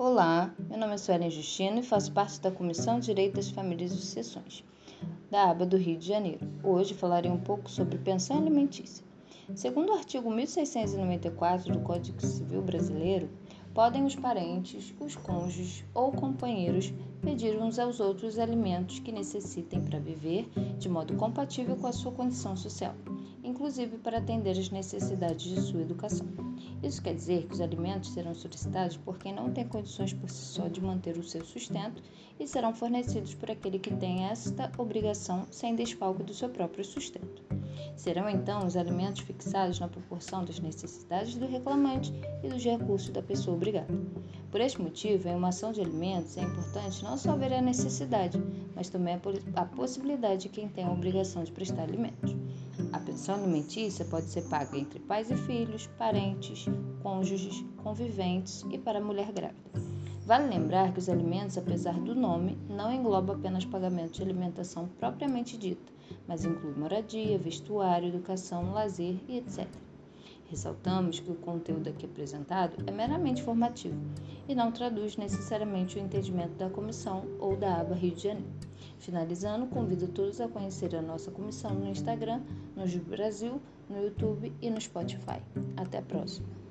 Olá, meu nome é Suelen Justino e faço parte da Comissão de Direito das Famílias e Sucessões, da aba do Rio de Janeiro. Hoje falarei um pouco sobre pensão alimentícia. Segundo o artigo 1694 do Código Civil Brasileiro, podem os parentes, os cônjuges ou companheiros pedir uns aos outros alimentos que necessitem para viver de modo compatível com a sua condição social, inclusive para atender às necessidades de sua educação. Isso quer dizer que os alimentos serão solicitados por quem não tem condições por si só de manter o seu sustento e serão fornecidos por aquele que tem esta obrigação sem desfalque do seu próprio sustento. Serão então os alimentos fixados na proporção das necessidades do reclamante e dos recursos da pessoa obrigada. Por este motivo, em uma ação de alimentos é importante não só ver a necessidade, mas também a possibilidade de quem tem a obrigação de prestar alimentos. A pensão alimentícia pode ser paga entre pais e filhos, parentes, cônjuges, conviventes e para a mulher grávida. Vale lembrar que os alimentos, apesar do nome, não engloba apenas pagamento de alimentação propriamente dita, mas inclui moradia, vestuário, educação, lazer e etc. Ressaltamos que o conteúdo aqui apresentado é meramente formativo e não traduz necessariamente o entendimento da comissão ou da aba Rio de Janeiro. Finalizando, convido todos a conhecer a nossa comissão no Instagram, no Brasil, no YouTube e no Spotify. Até a próxima!